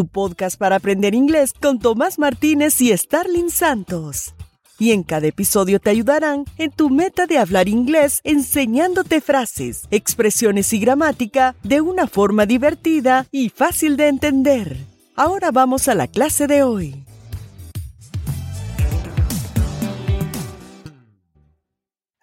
tu podcast para aprender inglés con Tomás Martínez y Starling Santos. Y en cada episodio te ayudarán en tu meta de hablar inglés enseñándote frases, expresiones y gramática de una forma divertida y fácil de entender. Ahora vamos a la clase de hoy.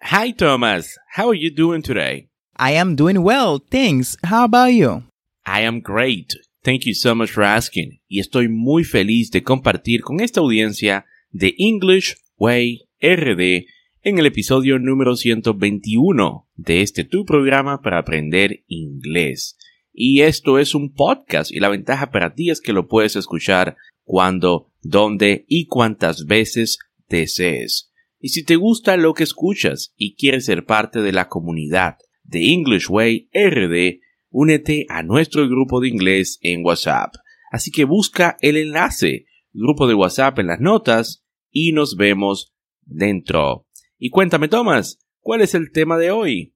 Hi Thomas, how are you doing today? I am doing well, thanks. How about you? I am great. Thank you so much for asking. Y estoy muy feliz de compartir con esta audiencia de English Way RD en el episodio número 121 de este tu programa para aprender inglés. Y esto es un podcast y la ventaja para ti es que lo puedes escuchar cuando, donde y cuantas veces desees. Y si te gusta lo que escuchas y quieres ser parte de la comunidad de English Way RD, únete a nuestro grupo de inglés en WhatsApp. Así que busca el enlace, grupo de WhatsApp en las notas y nos vemos dentro. Y cuéntame, Tomás, ¿cuál es el tema de hoy?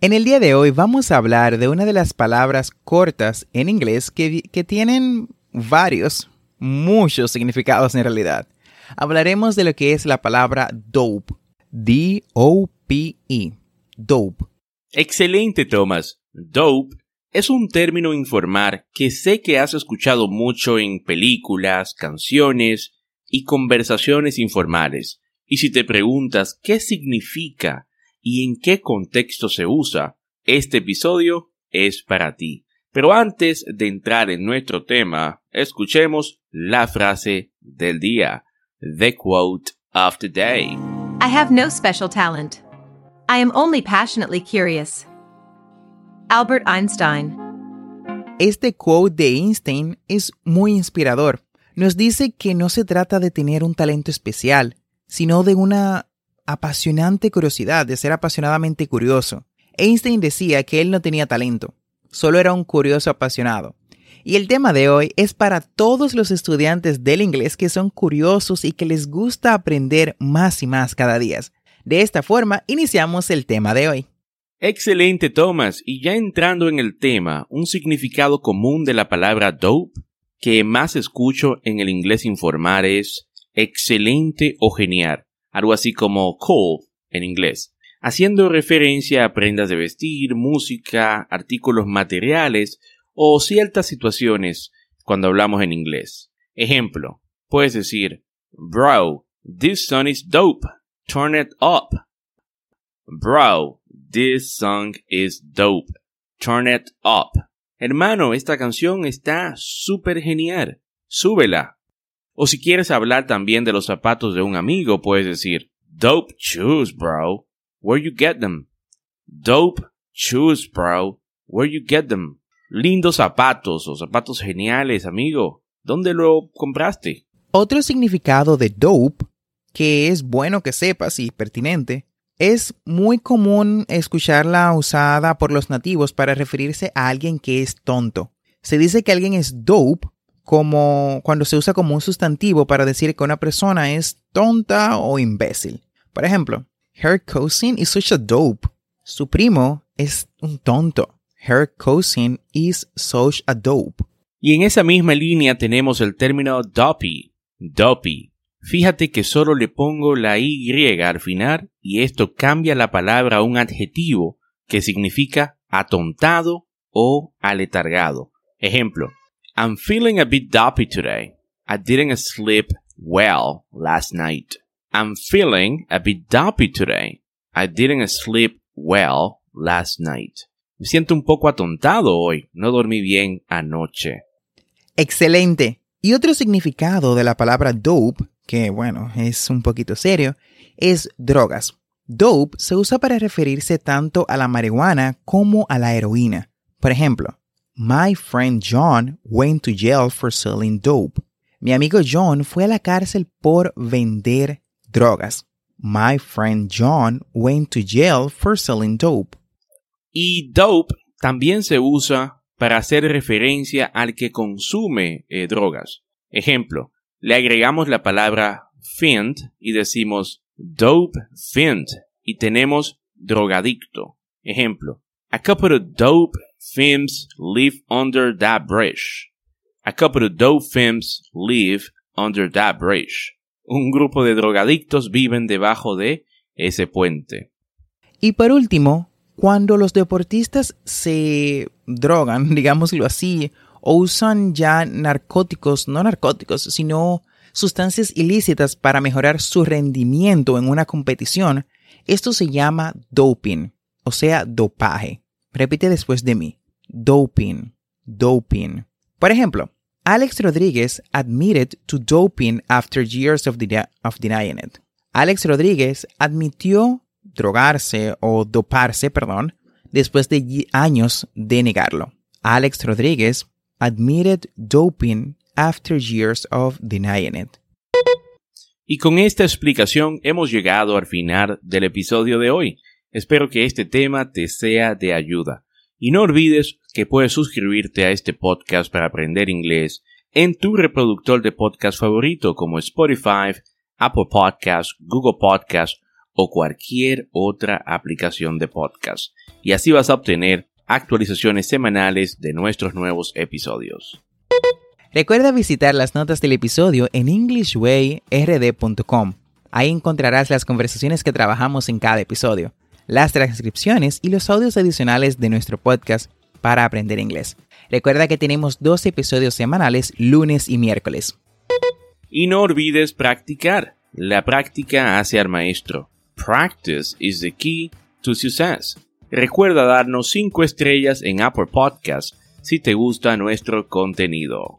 En el día de hoy vamos a hablar de una de las palabras cortas en inglés que, que tienen varios, muchos significados en realidad. Hablaremos de lo que es la palabra dope. D-O-P-E. Dope. Excelente, Thomas. Dope es un término informal que sé que has escuchado mucho en películas, canciones y conversaciones informales. Y si te preguntas qué significa y en qué contexto se usa, este episodio es para ti. Pero antes de entrar en nuestro tema, escuchemos la frase del día, the quote of the day. I have no special talent. I am only passionately curious. Albert Einstein. Este quote de Einstein es muy inspirador. Nos dice que no se trata de tener un talento especial, sino de una apasionante curiosidad, de ser apasionadamente curioso. Einstein decía que él no tenía talento, solo era un curioso apasionado. Y el tema de hoy es para todos los estudiantes del inglés que son curiosos y que les gusta aprender más y más cada día. De esta forma, iniciamos el tema de hoy. Excelente, Thomas. Y ya entrando en el tema, un significado común de la palabra dope que más escucho en el inglés informal es excelente o genial, algo así como cool en inglés, haciendo referencia a prendas de vestir, música, artículos materiales o ciertas situaciones cuando hablamos en inglés. Ejemplo, puedes decir, Bro, this song is dope. Turn it up. Bro, this song is dope. Turn it up. Hermano, esta canción está súper genial. Súbela. O si quieres hablar también de los zapatos de un amigo, puedes decir, Dope shoes, bro. Where you get them? Dope shoes, bro. Where you get them? Lindos zapatos o zapatos geniales, amigo. ¿Dónde lo compraste? Otro significado de dope, que es bueno que sepas y pertinente, es muy común escucharla usada por los nativos para referirse a alguien que es tonto. Se dice que alguien es dope como cuando se usa como un sustantivo para decir que una persona es tonta o imbécil. Por ejemplo, her cousin is such a dope. Su primo es un tonto. Her cousin is such a dope. Y en esa misma línea tenemos el término dopey. Dopey. Fíjate que solo le pongo la Y al final y esto cambia la palabra a un adjetivo que significa atontado o aletargado. Ejemplo, I'm feeling a bit dopey today. I didn't sleep well last night. I'm feeling a bit dopey today. I didn't sleep well last night. Me siento un poco atontado hoy. No dormí bien anoche. Excelente. Y otro significado de la palabra dope, que bueno, es un poquito serio, es drogas. Dope se usa para referirse tanto a la marihuana como a la heroína. Por ejemplo, My friend John went to jail for selling dope. Mi amigo John fue a la cárcel por vender drogas. My friend John went to jail for selling dope. Y dope también se usa para hacer referencia al que consume eh, drogas. Ejemplo, le agregamos la palabra fiend y decimos dope fiend y tenemos drogadicto. Ejemplo, a couple of dope fiends live under that bridge. A couple of dope fiends live under that bridge. Un grupo de drogadictos viven debajo de ese puente. Y por último, cuando los deportistas se drogan, digámoslo así, o usan ya narcóticos, no narcóticos, sino sustancias ilícitas para mejorar su rendimiento en una competición, esto se llama doping, o sea, dopaje. Repite después de mí. Doping, doping. Por ejemplo, Alex Rodríguez admitted to doping after years of, of denying it. Alex Rodríguez admitió drogarse o doparse, perdón, después de años de negarlo. Alex Rodríguez admitted doping after years of denying it. Y con esta explicación hemos llegado al final del episodio de hoy. Espero que este tema te sea de ayuda. Y no olvides que puedes suscribirte a este podcast para aprender inglés en tu reproductor de podcast favorito como Spotify, Apple Podcasts, Google Podcasts o cualquier otra aplicación de podcast. Y así vas a obtener actualizaciones semanales de nuestros nuevos episodios. Recuerda visitar las notas del episodio en englishwayrd.com. Ahí encontrarás las conversaciones que trabajamos en cada episodio, las transcripciones y los audios adicionales de nuestro podcast para aprender inglés. Recuerda que tenemos dos episodios semanales lunes y miércoles. Y no olvides practicar. La práctica hace al maestro. Practice is the key to success. Recuerda darnos 5 estrellas en Apple Podcast si te gusta nuestro contenido.